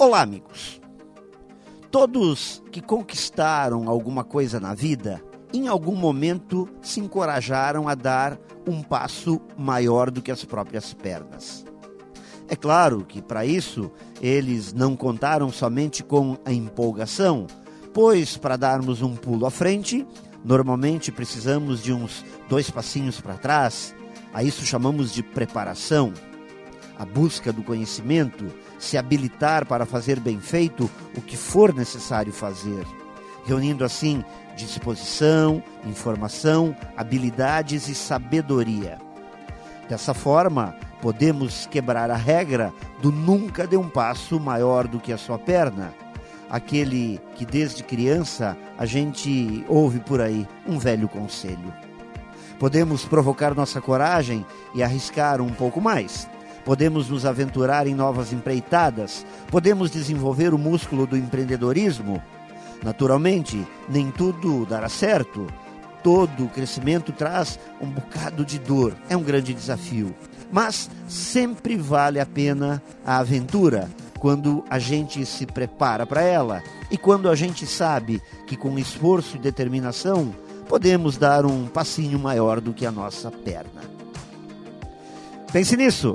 Olá, amigos. Todos que conquistaram alguma coisa na vida, em algum momento se encorajaram a dar um passo maior do que as próprias pernas. É claro que para isso eles não contaram somente com a empolgação, pois para darmos um pulo à frente, normalmente precisamos de uns dois passinhos para trás. A isso chamamos de preparação a busca do conhecimento, se habilitar para fazer bem feito o que for necessário fazer, reunindo assim disposição, informação, habilidades e sabedoria. Dessa forma, podemos quebrar a regra do nunca dê um passo maior do que a sua perna. Aquele que desde criança a gente ouve por aí, um velho conselho. Podemos provocar nossa coragem e arriscar um pouco mais podemos nos aventurar em novas empreitadas, podemos desenvolver o músculo do empreendedorismo. Naturalmente, nem tudo dará certo. Todo crescimento traz um bocado de dor, é um grande desafio. Mas sempre vale a pena a aventura quando a gente se prepara para ela e quando a gente sabe que com esforço e determinação podemos dar um passinho maior do que a nossa perna. Pense nisso!